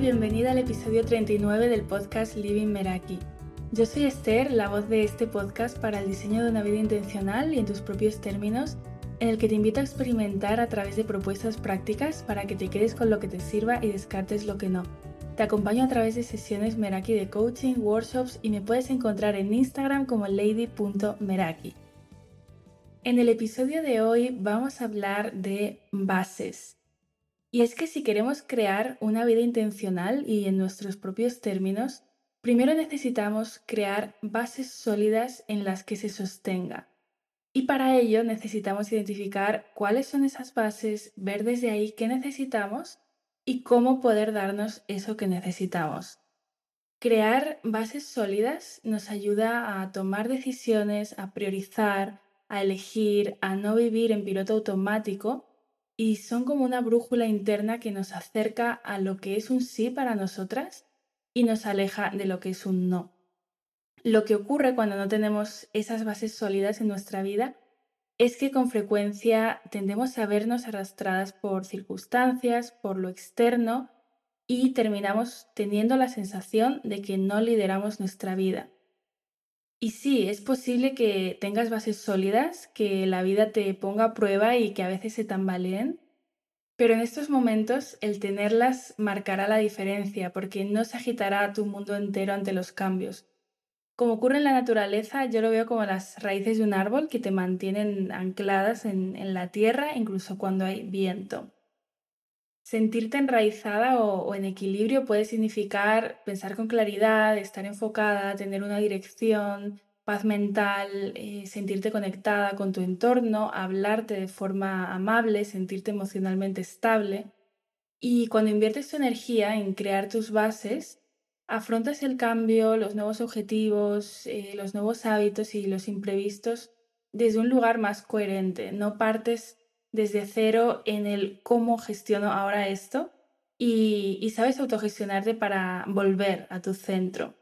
bienvenida al episodio 39 del podcast Living Meraki. Yo soy Esther, la voz de este podcast para el diseño de una vida intencional y en tus propios términos, en el que te invito a experimentar a través de propuestas prácticas para que te quedes con lo que te sirva y descartes lo que no. Te acompaño a través de sesiones Meraki de coaching, workshops y me puedes encontrar en Instagram como lady.meraki. En el episodio de hoy vamos a hablar de bases. Y es que si queremos crear una vida intencional y en nuestros propios términos, primero necesitamos crear bases sólidas en las que se sostenga. Y para ello necesitamos identificar cuáles son esas bases, ver desde ahí qué necesitamos y cómo poder darnos eso que necesitamos. Crear bases sólidas nos ayuda a tomar decisiones, a priorizar, a elegir, a no vivir en piloto automático y son como una brújula interna que nos acerca a lo que es un sí para nosotras y nos aleja de lo que es un no. Lo que ocurre cuando no tenemos esas bases sólidas en nuestra vida es que con frecuencia tendemos a vernos arrastradas por circunstancias, por lo externo y terminamos teniendo la sensación de que no lideramos nuestra vida. Y sí, es posible que tengas bases sólidas, que la vida te ponga a prueba y que a veces se tambaleen, pero en estos momentos el tenerlas marcará la diferencia porque no se agitará tu mundo entero ante los cambios. Como ocurre en la naturaleza, yo lo veo como las raíces de un árbol que te mantienen ancladas en, en la tierra incluso cuando hay viento. Sentirte enraizada o, en equilibrio puede significar pensar con claridad, estar enfocada, tener una dirección, paz mental, eh, sentirte conectada con tu entorno, hablarte de forma amable, sentirte emocionalmente estable. Y cuando inviertes tu energía en crear tus bases, afrontas el cambio, los nuevos objetivos, eh, los nuevos hábitos y los imprevistos desde un lugar más coherente. No partes desde cero en el cómo gestiono ahora esto y, sabes autogestionarte para volver a tu centro.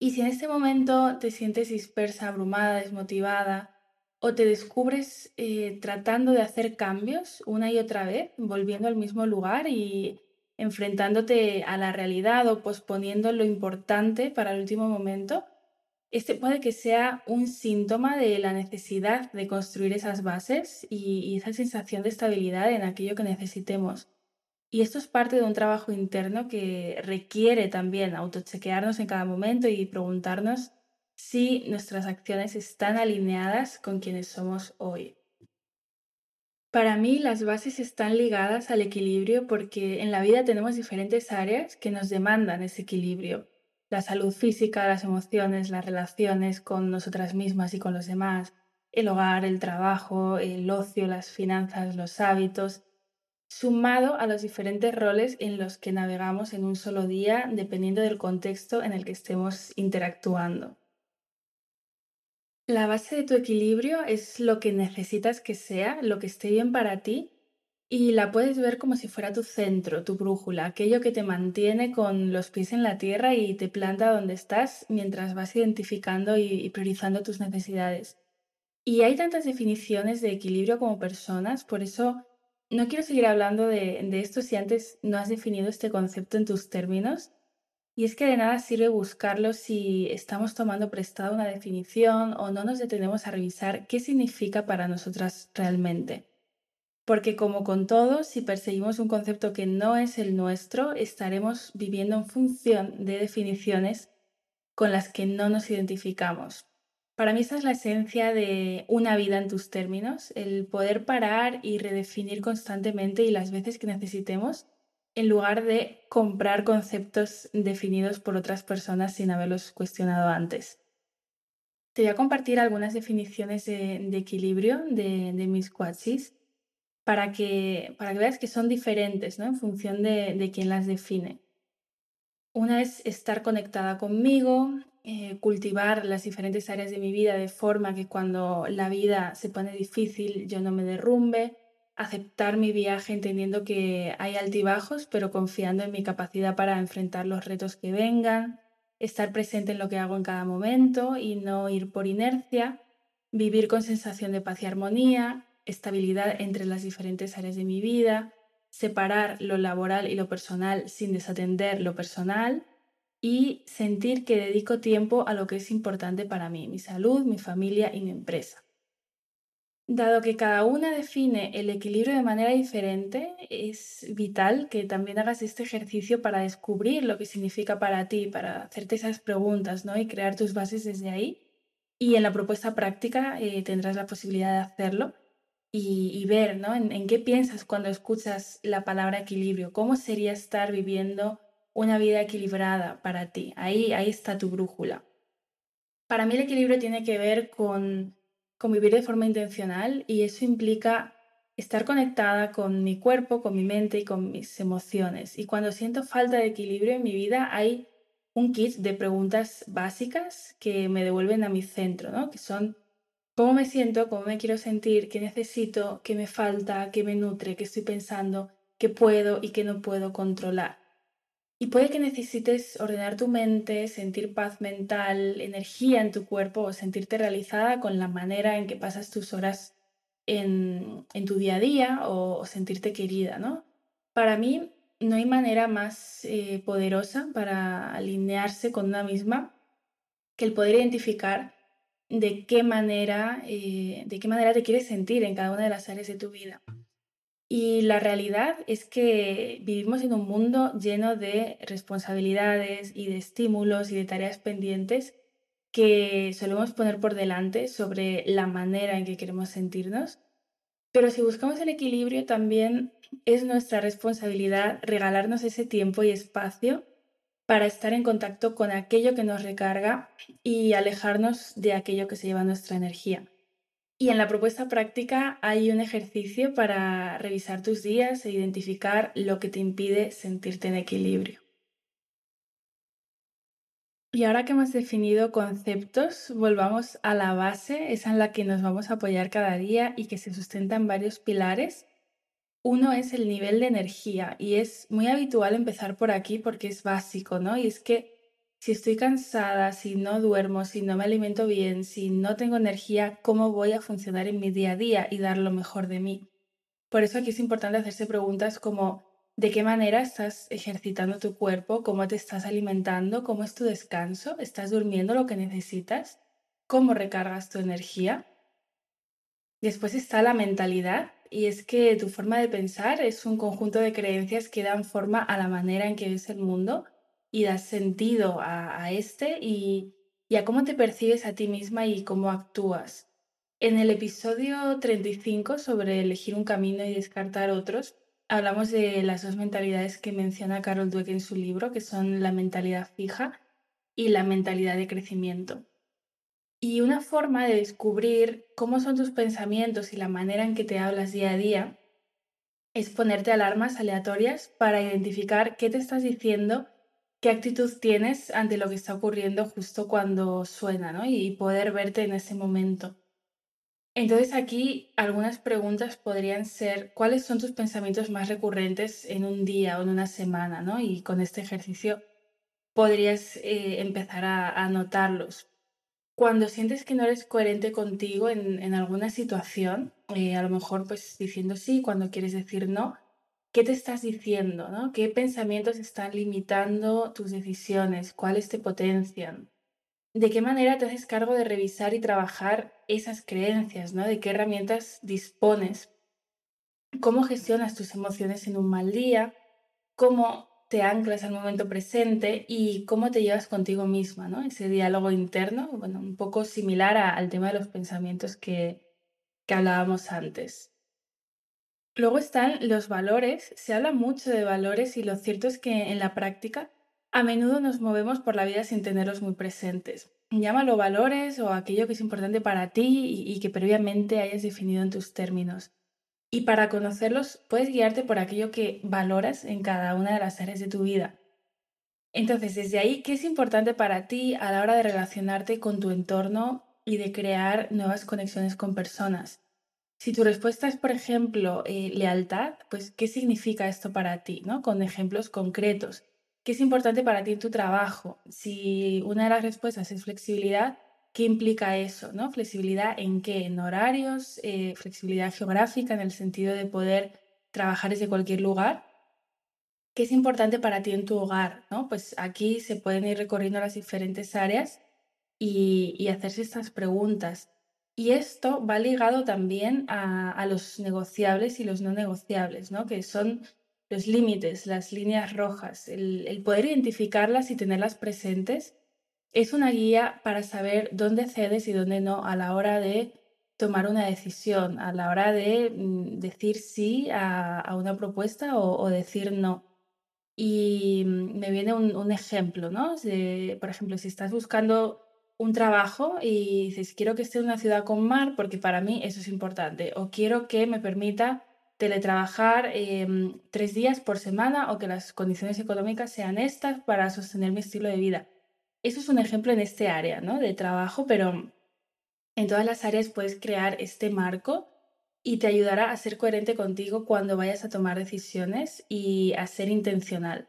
Y si en este momento te sientes dispersa, abrumada, desmotivada, o te descubres eh, tratando de hacer cambios una y otra vez, volviendo al mismo lugar y enfrentándote a la realidad o posponiendo lo importante para el último momento, este puede que sea un síntoma de la necesidad de construir esas bases y, esa sensación de estabilidad en aquello que necesitemos. Y esto es parte de un trabajo interno que requiere también autochequearnos en cada momento y preguntarnos si nuestras acciones están alineadas con quienes somos hoy. Para mí las bases están ligadas al equilibrio porque en la vida tenemos diferentes áreas que nos demandan ese equilibrio la salud física, las emociones, las relaciones con nosotras mismas y con los demás, el hogar, el trabajo, el ocio, las finanzas, los hábitos, sumado a los diferentes roles en los que navegamos en un solo día dependiendo del contexto en el que estemos interactuando. La base de tu equilibrio es lo que necesitas que sea, lo que esté bien para ti y la puedes ver como si fuera tu centro, tu brújula, aquello que te mantiene con los pies en la tierra y te planta donde estás mientras vas identificando y, priorizando tus necesidades. Y hay tantas definiciones de equilibrio como personas, por eso no quiero seguir hablando de, de esto si antes no has definido este concepto en tus términos. Y es que de nada sirve buscarlo si estamos tomando prestado una definición o no nos detenemos a revisar qué significa para nosotras realmente. Porque como con todo, si perseguimos un concepto que no es el nuestro, estaremos viviendo en función de definiciones con las que no nos identificamos. Para mí esa es la esencia de una vida en tus términos, el poder parar y redefinir constantemente y las veces que necesitemos, en lugar de comprar conceptos definidos por otras personas sin haberlos cuestionado antes. Te voy a compartir algunas definiciones de, equilibrio de, de mis quadsis para que, para que veas que son diferentes ¿no? en función de, de quién las define. Una es estar conectada conmigo, eh, cultivar las diferentes áreas de mi vida de forma que cuando la vida se pone difícil yo no me derrumbe, aceptar mi viaje entendiendo que hay altibajos, pero confiando en mi capacidad para enfrentar los retos que vengan, estar presente en lo que hago en cada momento y no ir por inercia, vivir con sensación de paz y armonía, estabilidad entre las diferentes áreas de mi vida, separar lo laboral y lo personal sin desatender lo personal y sentir que dedico tiempo a lo que es importante para mí, mi salud, mi familia y mi empresa. Dado que cada una define el equilibrio de manera diferente, es vital que también hagas este ejercicio para descubrir lo que significa para ti, para hacerte esas preguntas ¿no? y crear tus bases desde ahí. Y en la propuesta práctica eh, tendrás la posibilidad de hacerlo y, ver ¿no? En, en, qué piensas cuando escuchas la palabra equilibrio, cómo sería estar viviendo una vida equilibrada para ti. Ahí, ahí está tu brújula. Para mí el equilibrio tiene que ver con con vivir de forma intencional y eso implica estar conectada con mi cuerpo, con mi mente y con mis emociones. Y cuando siento falta de equilibrio en mi vida hay un kit de preguntas básicas que me devuelven a mi centro, ¿no? Que son cómo me siento, cómo me quiero sentir, qué necesito, qué me falta, qué me nutre, qué estoy pensando, qué puedo y qué no puedo controlar. Y puede que necesites ordenar tu mente, sentir paz mental, energía en tu cuerpo o sentirte realizada con la manera en que pasas tus horas en, tu día a día o, sentirte querida, ¿no? Para mí no hay manera más eh, poderosa para alinearse con una misma que el poder identificar de qué manera, eh, de qué manera te quieres sentir en cada una de las áreas de tu vida. Y la realidad es que vivimos en un mundo lleno de responsabilidades y de estímulos y de tareas pendientes que solemos poner por delante sobre la manera en que queremos sentirnos. Pero si buscamos el equilibrio, también es nuestra responsabilidad regalarnos ese tiempo y espacio para estar en contacto con aquello que nos recarga y alejarnos de aquello que se lleva nuestra energía. Y en la propuesta práctica hay un ejercicio para revisar tus días e identificar lo que te impide sentirte en equilibrio. Y ahora que hemos definido conceptos, volvamos a la base, esa en la que nos vamos a apoyar cada día y que se sustenta en varios pilares. Uno es el nivel de energía y es muy habitual empezar por aquí porque es básico, ¿no? Y es que si estoy cansada, si no duermo, si no me alimento bien, si no tengo energía, ¿cómo voy a funcionar en mi día a día y dar lo mejor de mí? Por eso aquí es importante hacerse preguntas como ¿de qué manera estás ejercitando tu cuerpo? ¿Cómo te estás alimentando? ¿Cómo es tu descanso? ¿Estás durmiendo lo que necesitas? ¿Cómo recargas tu energía? Después está la mentalidad y es que tu forma de pensar es un conjunto de creencias que dan forma a la manera en que ves el mundo y das sentido a, este y, y a cómo te percibes a ti misma y cómo actúas. En el episodio 35 sobre elegir un camino y descartar otros, hablamos de las dos mentalidades que menciona Carol Dweck en su libro, que son la mentalidad fija y la mentalidad de crecimiento. Y una forma de descubrir cómo son tus pensamientos y la manera en que te hablas día a día es ponerte alarmas aleatorias para identificar qué te estás diciendo qué actitud tienes ante lo que está ocurriendo justo cuando suena. Y poder verte en ese momento. Entonces aquí algunas preguntas podrían ser, ¿cuáles son tus pensamientos más recurrentes en un día o en una semana. Y con este ejercicio podrías eh, empezar a, a, notarlos. Cuando sientes que no eres coherente contigo en, en alguna situación, eh, a lo mejor pues diciendo sí, cuando quieres decir no, ¿Qué te estás diciendo? ¿no? ¿Qué pensamientos están limitando tus decisiones? ¿Cuáles te potencian? ¿De qué manera te haces cargo de revisar y trabajar esas creencias? ¿no? ¿De qué herramientas dispones? ¿Cómo gestionas tus emociones en un mal día? ¿Cómo te anclas al momento presente y cómo te llevas contigo misma, ¿no? Ese diálogo interno, bueno, un poco similar al tema de los pensamientos que, que hablábamos antes. Luego están los valores. Se habla mucho de valores y lo cierto es que en la práctica a menudo nos movemos por la vida sin tenerlos muy presentes. Llámalo valores o aquello que es importante para ti y, que previamente hayas definido en tus términos. Y para conocerlos puedes guiarte por aquello que valoras en cada una de las áreas de tu vida. Entonces, desde ahí, ¿qué es importante para ti a la hora de relacionarte con tu entorno y de crear nuevas conexiones con personas? Si tu respuesta es, por ejemplo, eh, lealtad, pues ¿qué significa esto para ti? ¿no? Con ejemplos concretos. ¿Qué es importante para ti en tu trabajo? Si una de las respuestas es flexibilidad, ¿qué implica eso? ¿no? ¿Flexibilidad en qué? ¿En horarios? Eh, ¿Flexibilidad geográfica en el sentido de poder trabajar desde cualquier lugar. ¿Qué es importante para ti en tu hogar? ¿no? Pues aquí se pueden ir recorriendo las diferentes áreas y, hacerse estas preguntas. Y esto va ligado también a, los negociables y los no negociables, ¿no? que son los límites, las líneas rojas, el poder identificarlas y tenerlas presentes es una guía para saber dónde cedes y dónde no a la hora de tomar una decisión, a la hora de mm, decir sí a, una propuesta o, decir no. Y mm, me viene un, ejemplo, ¿no? Por ejemplo, si estás buscando un trabajo y dices, quiero que esté en una ciudad con mar porque para mí eso es importante, o quiero que me permita teletrabajar eh, tres días por semana o que las condiciones económicas sean estas para sostener mi estilo de vida. Eso es un ejemplo en este área ¿no? de trabajo, pero en todas las áreas puedes crear este marco y te ayudará a ser coherente contigo cuando vayas a tomar decisiones y a ser intencional.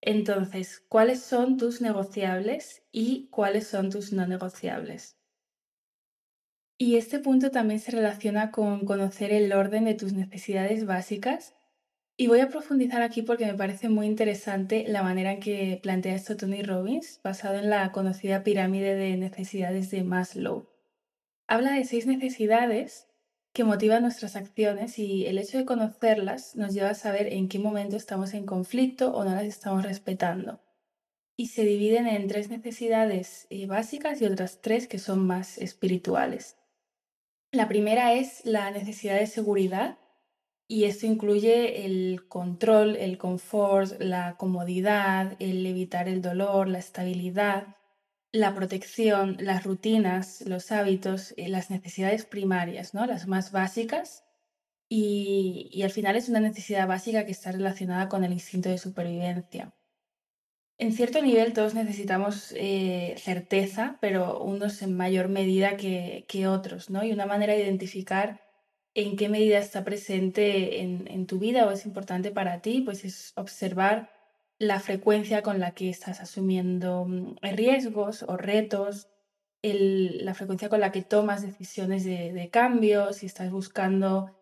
Entonces, ¿cuáles son tus negociables y cuáles son tus no negociables? Y este punto también se relaciona con conocer el orden de tus necesidades básicas y voy a profundizar aquí porque me parece muy interesante la manera en que plantea esto Tony Robbins, basado en la conocida pirámide de necesidades de Maslow. Habla de seis necesidades que motivan nuestras acciones y el hecho de conocerlas nos lleva a saber en qué momento estamos en conflicto o no las estamos respetando. Y se dividen en tres necesidades eh, básicas y otras tres que son más espirituales. La primera es la necesidad de seguridad, y esto incluye el control, el confort, la comodidad, el evitar el dolor, la estabilidad, la protección, las rutinas, los hábitos, eh, las necesidades primarias, ¿no? las más básicas. Y, y al final es una necesidad básica que está relacionada con el instinto de supervivencia. En cierto nivel todos necesitamos eh, certeza, pero unos en mayor medida que, que otros, ¿no? Y una manera de identificar en qué medida está presente en, en, tu vida o es importante para ti, pues es observar la frecuencia con la que estás asumiendo mm, riesgos o retos, la frecuencia con la que tomas decisiones de, de, cambio, si estás buscando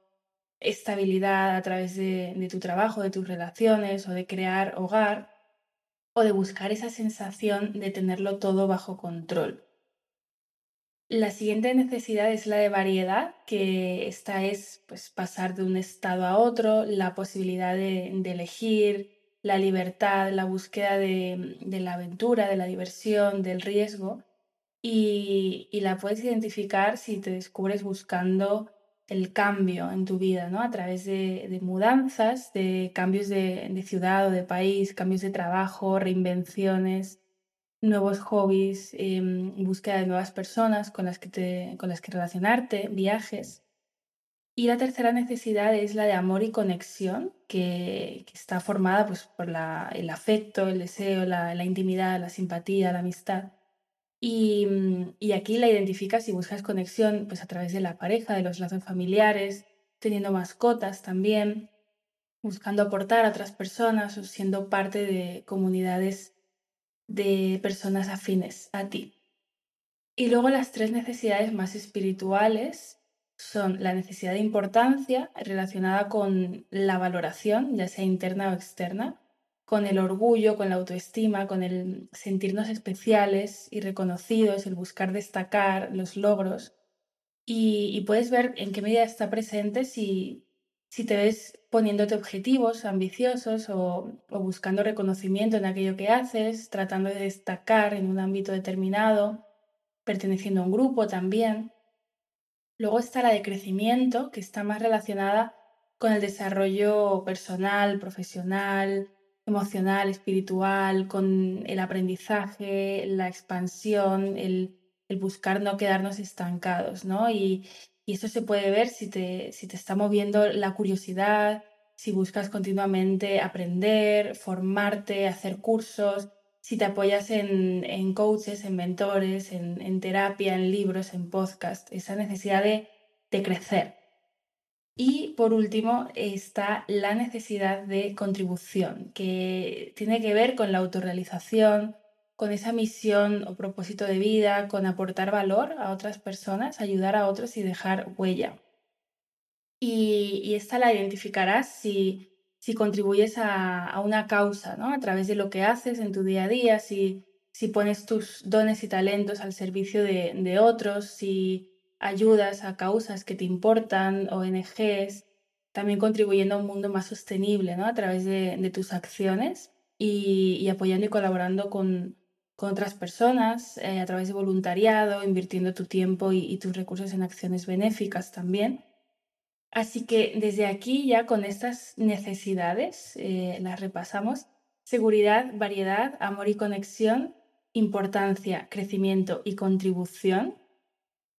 estabilidad a través de, de tu trabajo, de tus relaciones o de crear hogar, o de buscar esa sensación de tenerlo todo bajo control. La siguiente necesidad es la de variedad, que esta es pues, pasar de un estado a otro, la posibilidad de, elegir, la libertad, la búsqueda de, de, la aventura, de la diversión, del riesgo. Y, la puedes identificar si te descubres buscando el cambio en tu vida, ¿no? A través de, de mudanzas, de cambios de, de ciudad o de país, cambios de trabajo, reinvenciones nuevos hobbies, eh, búsqueda de nuevas personas con las, que con las que relacionarte, viajes. Y la tercera necesidad es la de amor y conexión, que, está formada pues, por la, el afecto, el deseo, la, la, intimidad, la simpatía, la amistad. Y, y, aquí la identificas y buscas conexión pues, a través de la pareja, de los lazos familiares, teniendo mascotas también, buscando aportar a otras personas o siendo parte de comunidades de personas afines a ti. Y luego las tres necesidades más espirituales son la necesidad de importancia relacionada con la valoración, ya sea interna o externa, con el orgullo, con la autoestima, con el sentirnos especiales y reconocidos, el buscar destacar los logros. Y, y puedes ver en qué medida está presente si si te ves poniéndote objetivos ambiciosos o, o, buscando reconocimiento en aquello que haces, tratando de destacar en un ámbito determinado, perteneciendo a un grupo también. Luego está la de crecimiento, que está más relacionada con el desarrollo personal, profesional, emocional, espiritual, con el aprendizaje, la expansión, el, el buscar no quedarnos estancados, ¿no? Y, y esto se puede ver si te, si te está moviendo la curiosidad, si buscas continuamente aprender, formarte, hacer cursos, si te apoyas en, en coaches, en mentores, en, en, terapia, en libros, en podcast, esa necesidad de, de crecer. Y por último está la necesidad de contribución, que tiene que ver con la autorrealización, con esa misión o propósito de vida, con aportar valor a otras personas, ayudar a otros y dejar huella. y, esta la identificarás si, si contribuyes a, una causa, ¿no? A través de lo que haces en tu día a día, si, si pones tus dones y talentos al servicio de, otros, si ayudas a causas que te importan, ONGs, también contribuyendo a un mundo más sostenible, ¿no? A través de, tus acciones y, apoyando y colaborando con, otras personas, eh, a través de voluntariado, invirtiendo tu tiempo y tus recursos en acciones benéficas también. Así que desde aquí ya con estas necesidades eh, las repasamos. Seguridad, variedad, amor y conexión, importancia, crecimiento y contribución.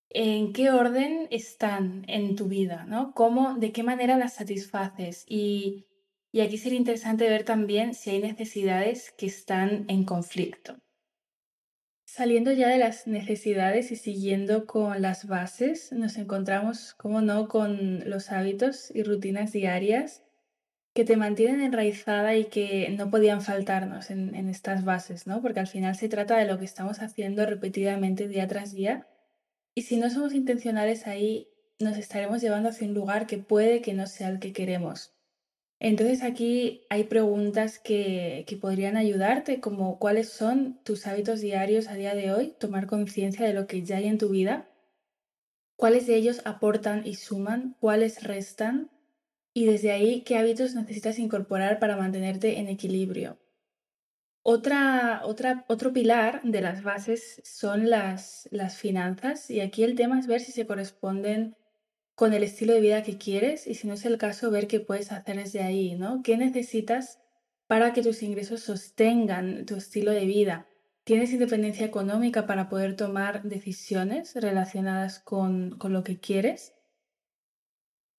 ¿En qué orden están en tu vida? ¿no? ¿Cómo, ¿De qué manera las satisfaces? Y, y aquí sería interesante ver también si hay necesidades que están en conflicto. Saliendo ya de las necesidades y siguiendo con las bases, nos encontramos, como no, con los hábitos y rutinas diarias que te mantienen enraizada y que no podían faltarnos en, estas bases, ¿no? Porque al final se trata de lo que estamos haciendo repetidamente día tras día y si no somos intencionales ahí, nos estaremos llevando hacia un lugar que puede que no sea el que queremos. Entonces aquí hay preguntas que, podrían ayudarte, como cuáles son tus hábitos diarios a día de hoy, tomar conciencia de lo que ya hay en tu vida, cuáles de ellos aportan y suman, cuáles restan, y desde ahí qué hábitos necesitas incorporar para mantenerte en equilibrio. Otra, otra, otro pilar de las bases son las, las finanzas, y aquí el tema es ver si se corresponden con el estilo de vida que quieres y si no es el caso, ver qué puedes hacer desde ahí, ¿no? ¿Qué necesitas para que tus ingresos sostengan tu estilo de vida? ¿Tienes independencia económica para poder tomar decisiones relacionadas con, con lo que quieres?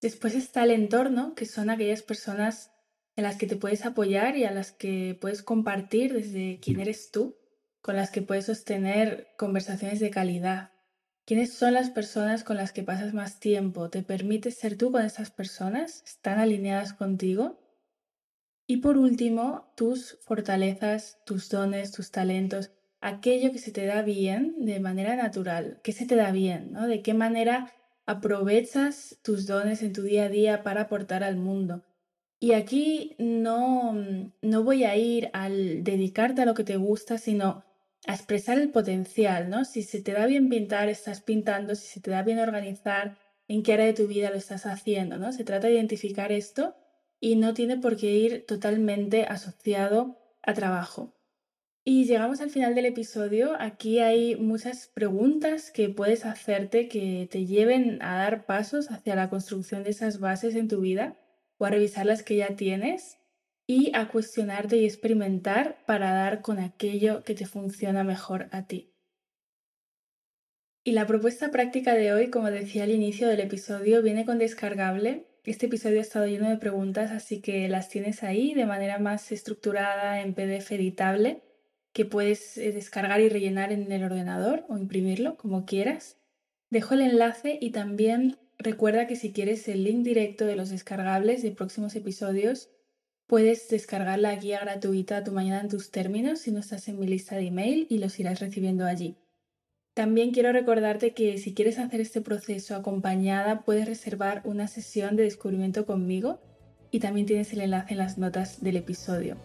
Después está el entorno, que son aquellas personas en las que te puedes apoyar y a las que puedes compartir desde quién eres tú, con las que puedes sostener conversaciones de calidad. ¿Quiénes son las personas con las que pasas más tiempo? ¿Te permites ser tú con estas personas? ¿Están alineadas contigo? Y por último, tus fortalezas, tus dones, tus talentos, aquello que se te da bien de manera natural, ¿qué se te da bien? ¿no? ¿De qué manera aprovechas tus dones en tu día a día para aportar al mundo? Y aquí no, no voy a ir al dedicarte a lo que te gusta, sino a expresar el potencial, ¿no? Si se te da bien pintar, estás pintando, si se te da bien organizar, en qué área de tu vida lo estás haciendo, ¿no? Se trata de identificar esto y no tiene por qué ir totalmente asociado a trabajo. Y llegamos al final del episodio. Aquí hay muchas preguntas que puedes hacerte que te lleven a dar pasos hacia la construcción de esas bases en tu vida o a revisar las que ya tienes y a cuestionarte y experimentar para dar con aquello que te funciona mejor a ti. Y la propuesta práctica de hoy, como decía al inicio del episodio, viene con descargable. Este episodio ha estado lleno de preguntas, así que las tienes ahí de manera más estructurada en PDF editable, que puedes eh, descargar y rellenar en el ordenador o imprimirlo, como quieras. Dejo el enlace y también recuerda que si quieres el link directo de los descargables de próximos episodios, Puedes descargar la guía gratuita a tu mañana en tus términos si no estás en mi lista de email y los irás recibiendo allí. También quiero recordarte que si quieres hacer este proceso acompañada, puedes reservar una sesión de descubrimiento conmigo y también tienes el enlace en las notas del episodio.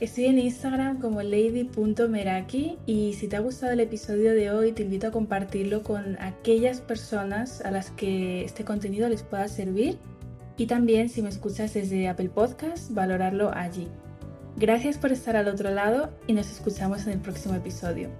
Estoy en Instagram como lady.meraki y si te ha gustado el episodio de hoy te invito a compartirlo con aquellas personas a las que este contenido les pueda servir y también si me escuchas desde Apple Podcast, valorarlo allí. Gracias por estar al otro lado y nos escuchamos en el próximo episodio.